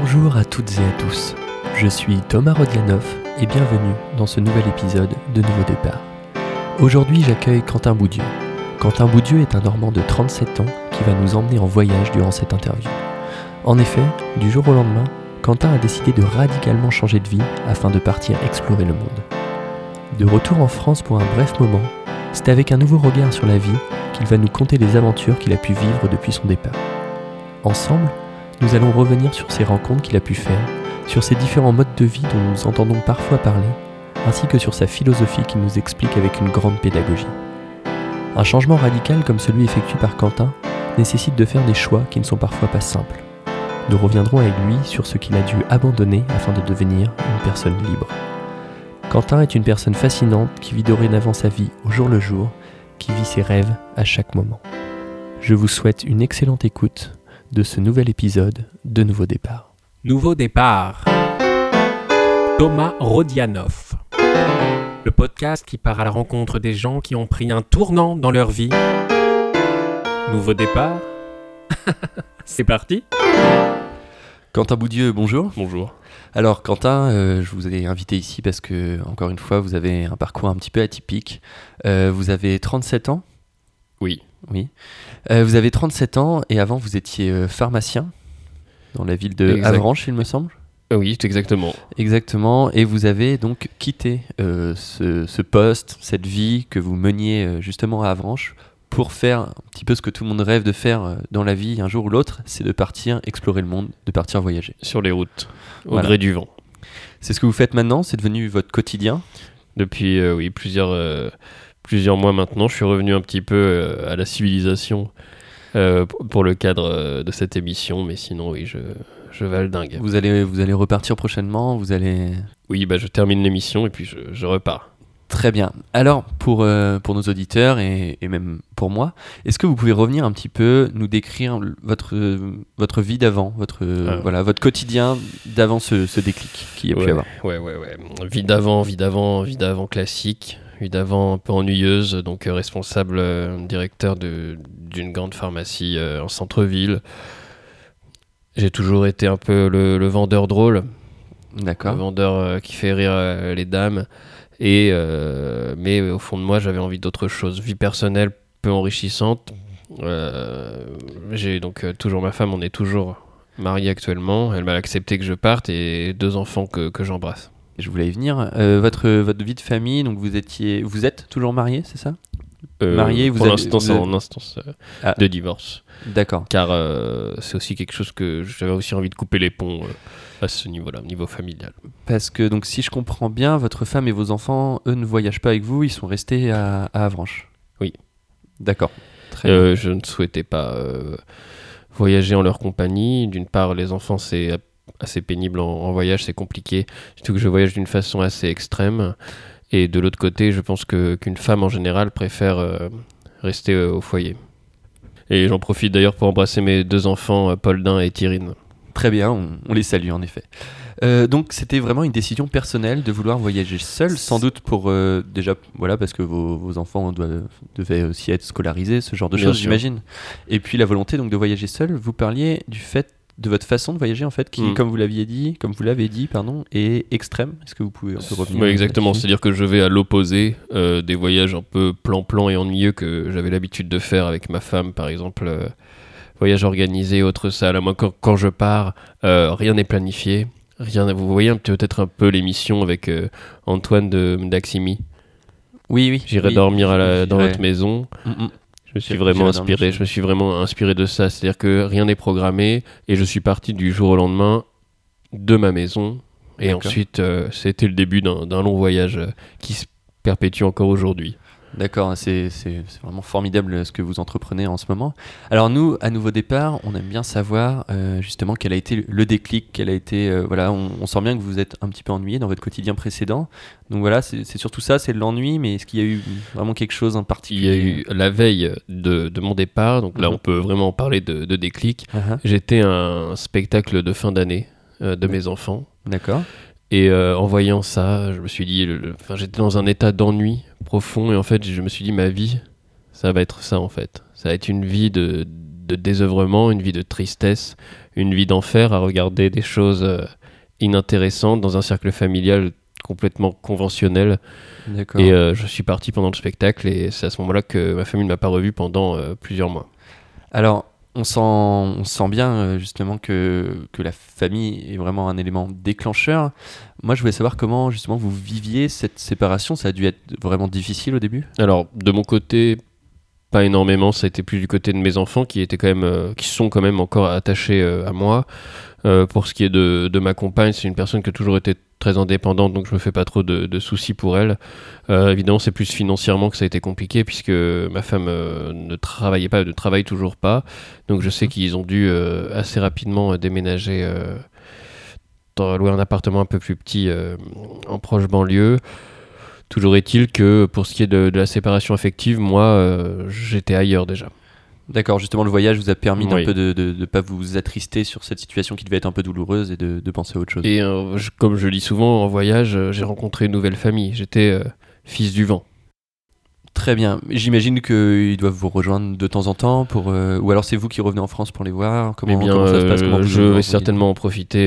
Bonjour à toutes et à tous, je suis Thomas Rodianov et bienvenue dans ce nouvel épisode de Nouveau Départ. Aujourd'hui j'accueille Quentin Boudieu. Quentin Boudieu est un Normand de 37 ans qui va nous emmener en voyage durant cette interview. En effet, du jour au lendemain, Quentin a décidé de radicalement changer de vie afin de partir explorer le monde. De retour en France pour un bref moment, c'est avec un nouveau regard sur la vie qu'il va nous conter les aventures qu'il a pu vivre depuis son départ. Ensemble, nous allons revenir sur ces rencontres qu'il a pu faire, sur ses différents modes de vie dont nous entendons parfois parler, ainsi que sur sa philosophie qu'il nous explique avec une grande pédagogie. Un changement radical comme celui effectué par Quentin nécessite de faire des choix qui ne sont parfois pas simples. Nous reviendrons avec lui sur ce qu'il a dû abandonner afin de devenir une personne libre. Quentin est une personne fascinante qui vit dorénavant sa vie au jour le jour, qui vit ses rêves à chaque moment. Je vous souhaite une excellente écoute de ce nouvel épisode de Nouveau Départ. Nouveau départ. Thomas Rodianov. Le podcast qui part à la rencontre des gens qui ont pris un tournant dans leur vie. Nouveau départ. C'est parti. Quentin Boudieu, bonjour. Bonjour. Alors Quentin, euh, je vous ai invité ici parce que, encore une fois, vous avez un parcours un petit peu atypique. Euh, vous avez 37 ans? Oui. Oui. Euh, vous avez 37 ans et avant vous étiez euh, pharmacien dans la ville de Exact. Avranches, il me semble. Euh, Oui, exactement. Exactement. Et vous avez donc quitté euh, ce, ce poste, cette vie que vous meniez justement à Avranches pour faire un petit peu ce que tout le monde rêve de faire dans la vie un jour ou l'autre, c'est de partir explorer le monde, de partir voyager. Sur les routes, au Voilà. gré du vent. C'est ce que vous faites maintenant, c'est devenu votre quotidien? Depuis euh, oui, plusieurs, euh, plusieurs mois maintenant, je suis revenu un petit peu euh, à la civilisation euh, pour le cadre euh, de cette émission, mais sinon, oui, je, je valdingue. Vous allez, vous allez repartir prochainement, vous allez... Oui, bah, je termine l'émission et puis je, je repars. Très bien. Alors, pour, euh, pour nos auditeurs et, et même pour moi, est-ce que vous pouvez revenir un petit peu, nous décrire votre, euh, votre vie d'avant, votre, euh, Ah. voilà, votre quotidien d'avant ce, ce déclic qu'il y a pu avoir? Ouais, ouais, ouais. Vie d'avant, vie d'avant, vie d'avant classique. Vie d'avant un peu ennuyeuse, donc euh, responsable euh, directeur d'une grande pharmacie euh, en centre-ville. J'ai toujours été un peu le, le vendeur drôle, le D'accord. vendeur euh, qui fait rire les dames. Et, euh, mais au fond de moi, j'avais envie d'autre chose. Vie personnelle peu enrichissante. Euh, J'ai donc toujours ma femme, on est toujours mariés actuellement. Elle m'a accepté que je parte et deux enfants que, que j'embrasse. Je voulais y venir. Euh, votre, votre vie de famille, donc vous étiez, vous êtes toujours marié, c'est ça? Euh, Marié, vous Pour l'instant, c'est avez- en instance euh, Ah. de divorce. D'accord. Car euh, c'est aussi quelque chose que j'avais aussi envie de couper les ponts à ce niveau-là, au niveau familial. Parce que donc si je comprends bien, votre femme et vos enfants, eux, ne voyagent pas avec vous, ils sont restés à, à Avranches. Oui. D'accord. Très bien. Je ne souhaitais pas voyager en leur compagnie. D'une part, les enfants, c'est assez pénible en, en voyage, c'est compliqué. Surtout que je voyage d'une façon assez extrême. Et de l'autre côté, je pense que qu'une femme en général préfère euh, rester euh, au foyer. Et j'en profite d'ailleurs pour embrasser mes deux enfants, euh, Paul Dain et Tyrine. Très bien, on, on les salue en effet. Euh, donc c'était vraiment une décision personnelle de vouloir voyager seul, sans doute pour déjà voilà parce que vos, vos enfants doivent, devaient aussi être scolarisés, ce genre de choses j'imagine. Et puis la volonté donc de voyager seul. Vous parliez du fait de votre façon de voyager en fait qui, Mm. comme vous l'aviez dit, comme vous l'avez dit pardon, est extrême. Est-ce que vous pouvez un peu revenir Oui, exactement. C'est-à-dire que je vais à l'opposé euh, des voyages un peu plan-plan et ennuyeux que j'avais l'habitude de faire avec ma femme, par exemple. euh, voyage organisé, autre salle. Moi, quand, quand je pars, euh, rien n'est planifié. Rien, vous voyez peut-être un peu l'émission avec euh, Antoine de Daximi. Oui, oui. J'irai oui. dormir à la- dans votre maison. Mm, mm. Je me suis vraiment inspiré. chez Je me suis vraiment inspiré de ça. C'est-à-dire que rien n'est programmé et je suis parti du jour au lendemain de ma maison. Et ensuite, euh, c'était le début d'un d'un long voyage euh, qui se perpétue encore aujourd'hui. D'accord, c'est vraiment formidable ce que vous entreprenez en ce moment. Alors nous, à nouveau départ, on aime bien savoir euh, justement quel a été le déclic, quel a été, euh, voilà, on, on sent bien que vous êtes un petit peu ennuyé dans votre quotidien précédent. Donc voilà, c'est surtout ça, c'est de l'ennui, mais est-ce qu'il y a eu vraiment quelque chose en Il y particulier a eu la veille de, de mon départ, donc là Mhm. on peut vraiment parler de, de déclic. Ah, J'étais un spectacle de fin d'année euh, de mes enfants. D'accord. Et en voyant ça, je me suis dit, enfin, j'étais dans un état d'ennui profond et en fait, je me suis dit, ma vie, ça va être ça en fait. Ça va être une vie de, de désœuvrement, une vie de tristesse, une vie d'enfer à regarder des choses euh, inintéressantes dans un cercle familial complètement conventionnel. Et euh, je suis parti pendant le spectacle et c'est à ce moment-là que ma famille ne m'a pas revu pendant euh, plusieurs mois. Alors, on sent, on sent bien euh, justement que, que la famille est vraiment un élément déclencheur. Moi, je voulais savoir comment justement vous viviez cette séparation. Ça a dû être vraiment difficile au début? Alors, de mon côté, pas énormément. Ça a été plus du côté de mes enfants qui étaient quand même, euh, qui sont quand même encore attachés euh, à moi. Pour ce qui est de, de ma compagne, c'est une personne qui a toujours été très indépendante, donc je me fais pas trop de, de soucis pour elle. Euh, évidemment, c'est plus financièrement que ça a été compliqué puisque ma femme euh, ne travaillait pas, ne travaille toujours pas. Donc je sais qu'ils ont dû euh, assez rapidement déménager. dans- louer un appartement un peu plus petit en proche banlieue. Toujours est-il que pour ce qui est de, de la séparation affective, moi, j'étais ailleurs déjà. D'accord, justement, le voyage vous a permis d'un peu de ne pas vous attrister sur cette situation qui devait être un peu douloureuse et de, de penser à autre chose. Et euh, je- comme je le dis souvent, en voyage, euh, j'ai rencontré une nouvelle famille. J'étais euh, fils du vent. Très bien. J'imagine qu'ils doivent vous rejoindre de temps en temps pour, euh, ou alors c'est vous qui revenez en France pour les voir. Comment, Eh bien, comment ça se passe? Comment je vais certainement en profiter.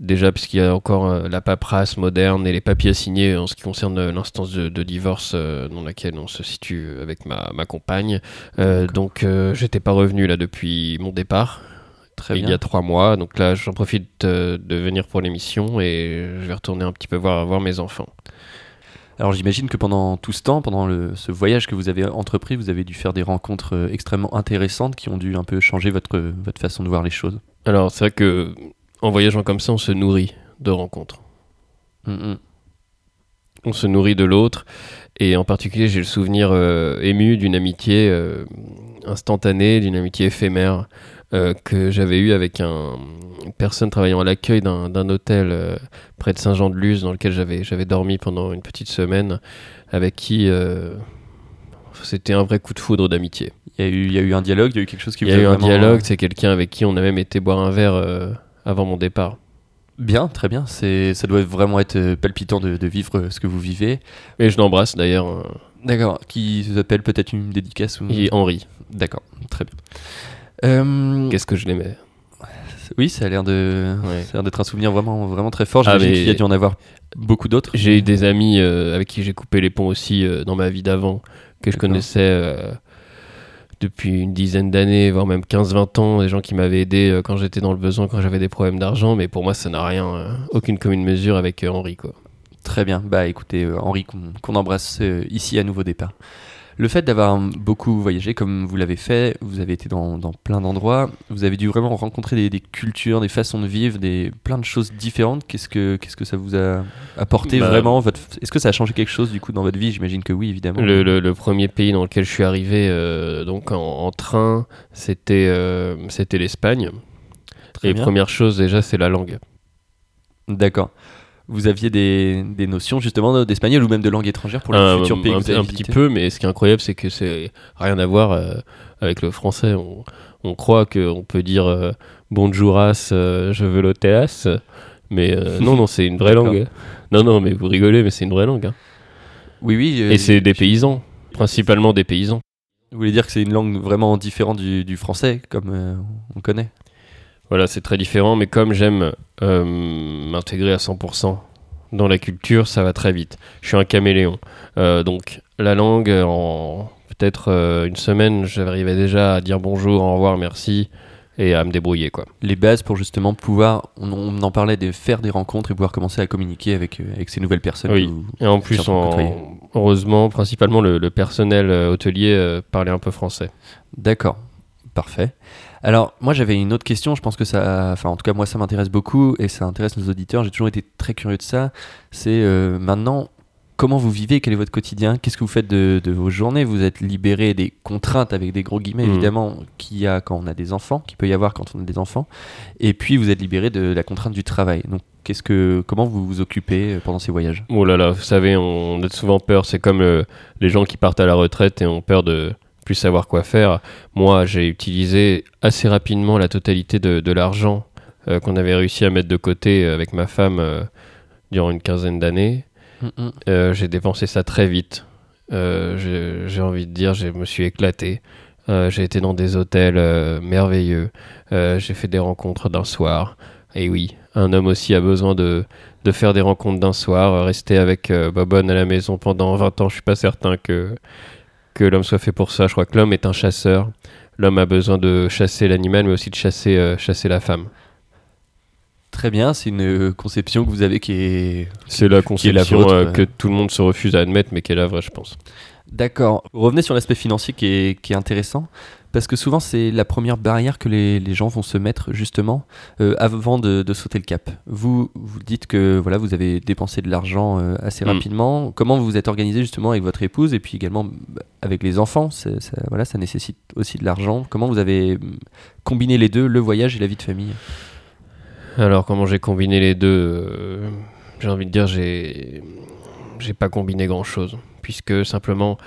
Déjà, puisqu'il y a encore euh, la paperasse moderne et les papiers à signer en ce qui concerne euh, l'instance de, de divorce euh, dans laquelle on se situe avec ma, ma compagne. Donc, j'étais pas revenu là depuis mon départ. Très il y a trois mois. Donc là, j'en profite de venir pour l'émission et je vais retourner un petit peu voir, voir mes enfants. Alors j'imagine que pendant tout ce temps, pendant le- ce voyage que vous avez entrepris, vous avez dû faire des rencontres extrêmement intéressantes qui ont dû un peu changer votre, votre façon de voir les choses. Alors, c'est vrai que en voyageant comme ça, on se nourrit de rencontres. Mm, mm. On se nourrit de l'autre. Et en particulier, j'ai le souvenir euh, ému d'une amitié euh, instantanée, d'une amitié éphémère euh, que j'avais eue avec un, une personne travaillant à l'accueil d'un d'un hôtel euh, près de Saint-Jean-de-Luz dans lequel j'avais j'avais dormi pendant une petite semaine, avec qui euh, c'était un vrai coup de foudre d'amitié. Il y, a eu, il y a eu un dialogue, il y a eu quelque chose qui Il y vous a eu un vraiment, dialogue, c'est quelqu'un avec qui on a même été boire un verre euh, avant mon départ. Bien, très bien. C'est, ça doit vraiment être euh, palpitant de, de vivre euh, ce que vous vivez. Et je l'embrasse d'ailleurs, euh, D'accord. Qui s'appelle peut-être une dédicace ou... et Henri. D'accord, très bien. Euh, Qu'est-ce que je l'aimais. oui, ça a l'air de, Ouais. ça a l'air d'être un souvenir vraiment, vraiment très fort. Ah, J'imagine mais- qu'il y a dû en avoir beaucoup d'autres. J'ai eu des amis euh, avec qui j'ai coupé les ponts aussi euh, dans ma vie d'avant, que je connaissais depuis une dizaine d'années, voire même 15-20 ans, des gens qui m'avaient aidé euh, quand j'étais dans le besoin, quand j'avais des problèmes d'argent, mais pour moi ça n'a rien, euh, aucune commune mesure avec euh, Henri. Très bien. Bah écoutez, Henri, qu'on embrasse ici à Nouveau Départ. Le fait d'avoir beaucoup voyagé comme vous l'avez fait, vous avez été dans, dans plein d'endroits, vous avez dû vraiment rencontrer des, des cultures, des façons de vivre, des, plein de choses différentes. Qu'est-ce que, qu'est-ce que ça vous a apporté Bah, vraiment votre... Est-ce que ça a changé quelque chose du coup dans votre vie? J'imagine que oui, évidemment. Le, le- le premier pays dans lequel je suis arrivé euh, donc en, en train, c'était euh, c'était l'Espagne. Très Et bien. première chose déjà, c'est la langue. D'accord. Vous aviez des, des notions justement d'espagnol ou même de langue étrangère pour le un, futur pays un- que vous allez un petit peu, mais ce qui est incroyable, c'est que c'est rien à voir euh, avec le français. On, on croit qu'on peut dire euh, bonjouras, euh, je veux l'hôtesse, mais euh, non, non, c'est une vraie langue. Non, non, mais vous rigolez, mais c'est une vraie langue. hein. Oui, oui. euh, Et c'est des paysans, principalement des paysans. Vous voulez dire que c'est une langue vraiment différente du, du français, comme euh, on connaît Voilà, c'est très différent, mais comme j'aime euh, m'intégrer à 100% dans la culture, ça va très vite. Je suis un caméléon. Euh, donc, la langue, en peut-être euh, une semaine, j'arrivais déjà à dire bonjour, au revoir, merci, et à me débrouiller, quoi. les bases pour justement pouvoir, on, on en parlait, de faire des rencontres et pouvoir commencer à communiquer avec, euh, avec ces nouvelles personnes. Oui. Et en plus, en heureusement, principalement, le, le personnel euh, hôtelier euh, parlait un peu français. D'accord, parfait. Alors, moi j'avais une autre question, je pense que ça, enfin en tout cas moi ça m'intéresse beaucoup et ça intéresse nos auditeurs, j'ai toujours été très curieux de ça. C'est euh, maintenant, comment vous vivez, quel est votre quotidien, qu'est-ce que vous faites de, de vos journées? Vous êtes libéré des contraintes avec des gros guillemets Mhm. évidemment qu'il y a quand on a des enfants, qu'il peut y avoir quand on a des enfants, et puis vous êtes libéré de la contrainte du travail. Donc qu'est-ce que, comment vous vous occupez euh, pendant ces voyages? Oh là là, vous savez, on a souvent peur. C'est comme euh, les gens qui partent à la retraite et ont peur de plus savoir quoi faire. Moi, j'ai utilisé assez rapidement la totalité de, de l'argent euh, qu'on avait réussi à mettre de côté euh, avec ma femme euh, durant une quinzaine d'années. Euh, j'ai dépensé ça très vite. J'ai envie de dire, je me suis éclaté j'ai été dans des hôtels merveilleux. J'ai fait des rencontres d'un soir. Et oui, un homme aussi a besoin de, de faire des rencontres d'un soir. Rester avec Bobonne à la maison pendant 20 ans, je suis pas certain que, que l'homme soit fait pour ça. Je crois que l'homme est un chasseur. L'homme a besoin de chasser l'animal, mais aussi de chasser, euh, chasser la femme. Très bien, c'est une conception que vous avez qui est. C'est la est la conception vôtre, euh, ouais. que tout le monde se refuse à admettre, mais qui est la vraie, je pense. D'accord. Revenez sur l'aspect financier qui est, qui est intéressant, parce que souvent c'est la première barrière que les, les gens vont se mettre justement euh, avant de, de sauter le cap. Vous, vous dites que voilà, vous avez dépensé de l'argent euh, assez Mm. rapidement. Comment vous vous êtes organisé justement avec votre épouse et puis également bah, avec les enfants? Ça, voilà, ça nécessite aussi de l'argent. Comment vous avez mm, combiné les deux, le voyage et la vie de famille? Alors, comment j'ai combiné les deux euh, J'ai envie de dire, j'ai j'ai pas combiné grand chose, puisque simplement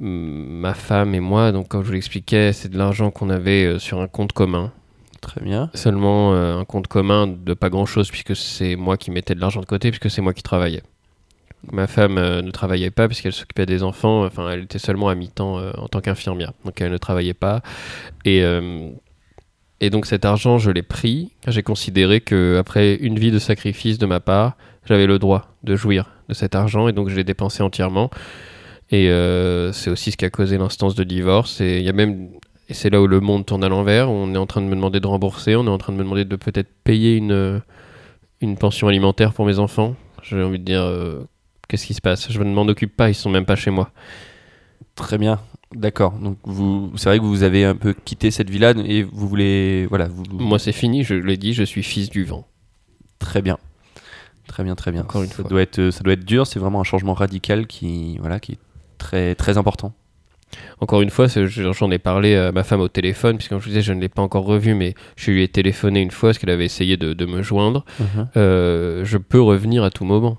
mm, ma femme et moi, donc comme je vous l'expliquais, c'est de l'argent qu'on avait euh, sur un compte commun. Très bien. Seulement euh, un compte commun de pas grand chose, puisque c'est moi qui mettais de l'argent de côté, puisque c'est moi qui travaillais. Ma femme euh, ne travaillait pas puisqu'elle s'occupait des enfants, enfin elle était seulement à mi-temps euh, en tant qu'infirmière, donc elle ne travaillait pas. Et, et donc cet argent, je l'ai pris j'ai considéré que après une vie de sacrifice de ma part, j'avais le droit de jouir de cet argent et donc je l'ai dépensé entièrement. Et euh, c'est aussi ce qui a causé l'instance de divorce. Et il y a même et c'est là où le monde tourne à l'envers. On est en train de me demander de rembourser, on est en train de me demander de peut-être payer une, une pension alimentaire pour mes enfants. J'ai envie de dire, euh, qu'est-ce qui se passe? Je ne m'en occupe pas, ils sont même pas chez moi. Très bien. D'accord. Donc vous, c'est vrai que vous avez un peu quitté cette vie-là et vous voulez, voilà, vous. Moi, c'est fini, je l'ai dit, je suis fils du vent. Très bien. Très bien, très bien. Encore une ça fois. Doit être, ça doit être dur, c'est vraiment un changement radical qui, voilà, qui est très, très important. Encore une fois, j'en ai parlé à ma femme au téléphone, puisque comme je vous disais, je ne l'ai pas encore revue, mais je lui ai téléphoné une fois parce qu'elle avait essayé de, de me joindre. Euh, je peux revenir à tout moment.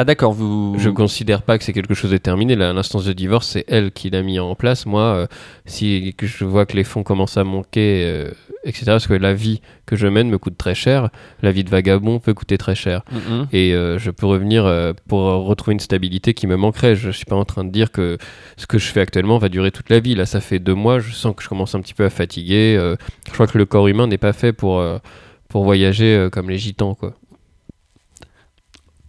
Ah d'accord, vous... Je considère pas que c'est quelque chose de terminé. L'instance de divorce, c'est elle qui l'a mis en place. Moi, euh, si je vois que les fonds commencent à manquer, euh, etc., parce que la vie que je mène me coûte très cher, la vie de vagabond peut coûter très cher. Mhm. Et euh, je peux revenir pour retrouver une stabilité qui me manquerait. Je suis pas en train de dire que ce que je fais actuellement va durer toute la vie. Là, ça fait deux mois, je sens que je commence un petit peu à fatiguer. je crois que le corps humain n'est pas fait pour, pour voyager comme les gitans, quoi.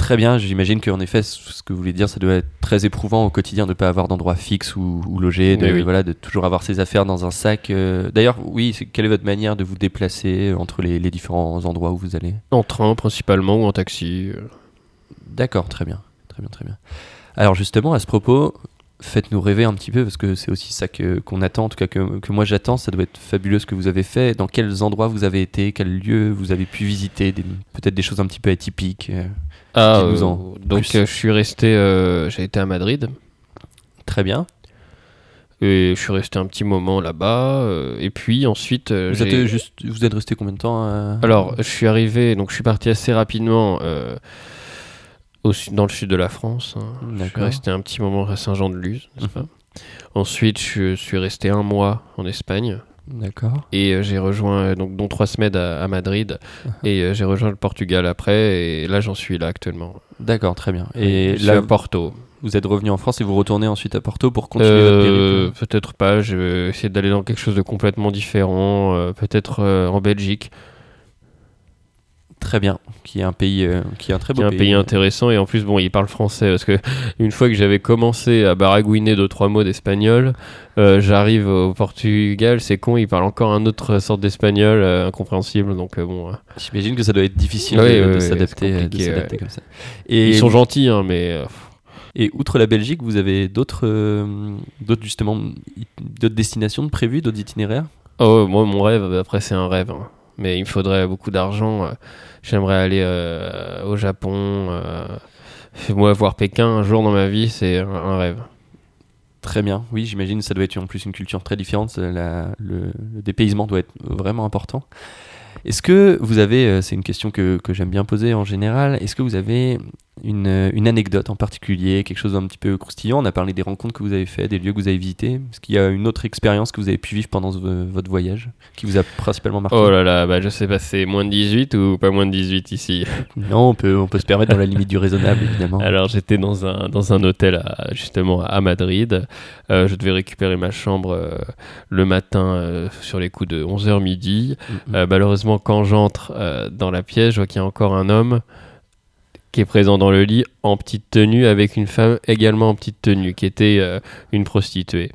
Très bien, j'imagine qu'en effet, ce que vous voulez dire, ça doit être très éprouvant au quotidien de ne pas avoir d'endroit fixe où, où loger, de, Mais oui. voilà, de toujours avoir ses affaires dans un sac. euh. D'ailleurs, oui, quelle est votre manière de vous déplacer entre les, les différents endroits où vous allez? En train, principalement, ou en taxi. euh. D'accord, très bien, très bien, très bien. Alors justement, à ce propos, faites-nous rêver un petit peu, parce que c'est aussi ça qu'on attend, en tout cas que, que moi j'attends, ça doit être fabuleux ce que vous avez fait, dans quels endroits vous avez été, quels lieux vous avez pu visiter, peut-être des choses un petit peu atypiques. Ah, euh, donc plus. euh, je suis resté, euh, j'ai été à Madrid Très bien. et je suis resté un petit moment là-bas euh, et puis ensuite Vous êtes, juste, vous êtes resté combien de temps alors je suis arrivé donc je suis parti assez rapidement au dans le sud de la France. hein. Je suis resté un petit moment à Saint-Jean-de-Luz, n'est-ce Mhm. pas? Ensuite je suis resté un mois en Espagne D'accord. et euh, j'ai rejoint euh, donc dont trois semaines à, à Madrid et euh, j'ai rejoint le Portugal après et là j'en suis là actuellement. D'accord, très bien. Et je suis là, à Porto. vous êtes revenu en France et vous retournez ensuite à Porto pour continuer votre périple Peut-être pas, je vais essayer d'aller dans quelque chose de complètement différent, euh, peut-être euh, en Belgique, Très bien. Qui est un pays, euh, qui est un très qui beau est un pays intéressant, et en plus, bon, il parle français, parce que une fois que j'avais commencé à baragouiner deux, trois mots d'espagnol, euh, j'arrive au Portugal, c'est con, il parle encore un autre sorte d'espagnol euh, incompréhensible, donc bon. J'imagine que ça doit être difficile de, s'adapter, ouais. comme ça. Et, Ils sont gentils, hein, mais et outre la Belgique, vous avez d'autres, d'autres justement, d'autres destinations de prévues, d'autres itinéraires? Oh, moi, mon rêve, après, c'est un rêve. hein. Mais il me faudrait beaucoup d'argent. euh, J'aimerais aller euh, au Japon. euh, moi, voir Pékin un jour dans ma vie, c'est un, rêve. Très bien. Oui, j'imagine ça doit être en plus une culture très différente. le, le dépaysement doit être vraiment important. Est-ce que vous avez, c'est une question que, que j'aime bien poser en général, est-ce que vous avez une, une anecdote en particulier, quelque chose d'un petit peu croustillant. On a parlé des rencontres que vous avez faites, des lieux que vous avez visités. Est-ce qu'il y a une autre expérience que vous avez pu vivre pendant ce- votre voyage qui vous a principalement marqué? Oh là là, bah, je sais pas, c'est moins de 18 ou pas moins de 18 ici Non, on peut, on peut se permettre dans la limite du raisonnable, évidemment. Alors j'étais dans un, dans un hôtel à- justement à Madrid. Euh, je devais récupérer ma chambre euh, le matin euh, sur les coups de 11h midi. Mhm. Euh, malheureusement, quand j'entre dans la pièce, je vois qu'il y a encore un homme qui est présent dans le lit en petite tenue avec une femme également en petite tenue qui était euh, une prostituée.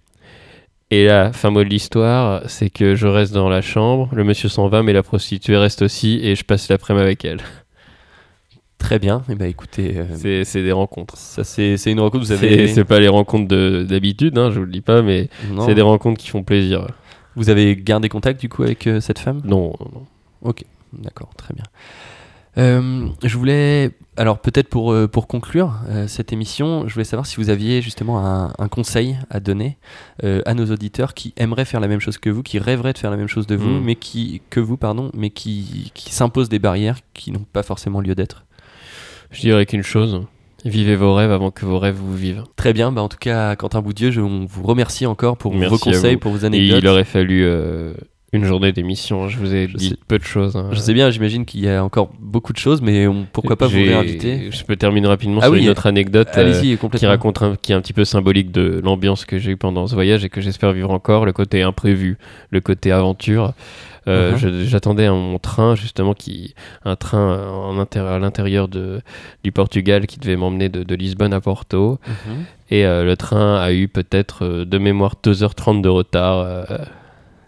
Et là, fin mot de l'histoire, c'est que je reste dans la chambre, le monsieur s'en va, mais la prostituée reste aussi et je passe l'après-midi avec elle. Très bien. Eh ben, écoutez, euh, C'est des rencontres. ça c'est une rencontre vous avez. c'est pas les rencontres de- d'habitude, hein, je vous le dis pas, mais Non. c'est des rencontres qui font plaisir. Vous avez gardé contact du coup avec euh, cette femme? Non, non. D'accord, très bien. Euh, je voulais, alors peut-être pour, euh, pour conclure euh, cette émission, je voulais savoir si vous aviez justement un, un conseil à donner euh, à nos auditeurs qui aimeraient faire la même chose que vous, qui rêveraient de faire la même chose de vous, Mm. mais qui, que vous, pardon, mais qui, qui s'imposent des barrières qui n'ont pas forcément lieu d'être. Je dirais qu'une chose, vivez vos rêves avant que vos rêves vous vivent. Très bien, bah en tout cas, Quentin Boudieu, je on vous remercie encore pour Merci vos conseils, pour vos Et anecdotes. il aurait fallu euh, une journée d'émission, je vous ai Je dit sais. peu de choses. hein. Je sais bien, j'imagine qu'il y a encore beaucoup de choses, mais on- pourquoi pas vous réinviter Je peux terminer rapidement Ah sur oui, une autre anecdote. euh, qui raconte un, qui est un petit peu symbolique de l'ambiance que j'ai eue pendant ce voyage et que j'espère vivre encore, le côté imprévu, le côté aventure. Euh, je- J'attendais mon train justement qui un train euh, en intér- à l'intérieur de du Portugal qui devait m'emmener de, de Lisbonne à Porto Mhm. et euh, le train a eu peut-être de mémoire 2h30 de retard.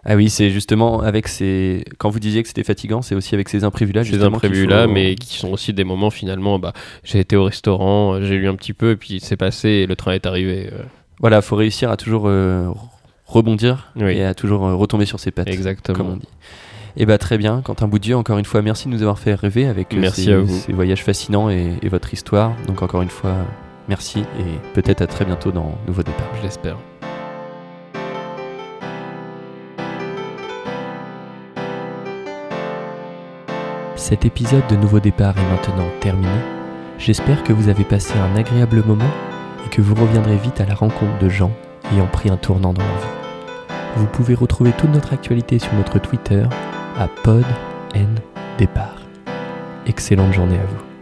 Ah oui, c'est justement avec ces. Quand vous disiez que c'était fatigant, c'est aussi avec ces imprévus-là. ces justement, qu'il imprévus faut- là, mais qui sont aussi des moments finalement. Bah, j'ai été au restaurant, j'ai lu un petit peu et puis c'est passé et le train est arrivé. euh, Voilà, faut réussir à toujours euh, rebondir Oui. et à toujours euh, retomber sur ses pattes. exactement. Comme on dit. Et bah très bien, Quentin Boudieu, encore une fois, merci de nous avoir fait rêver avec euh, Merci ces, à vous. ces voyages fascinants et, et votre histoire. Donc encore une fois, merci et peut-être à très bientôt dans Nouveau Départ. Je l'espère. Cet épisode de Nouveau Départ est maintenant terminé. J'espère que vous avez passé un agréable moment et que vous reviendrez vite à la rencontre de gens ayant pris un tournant dans leur vie. Vous pouvez retrouver toute notre actualité sur notre Twitter à PodNDépart. Excellente journée à vous.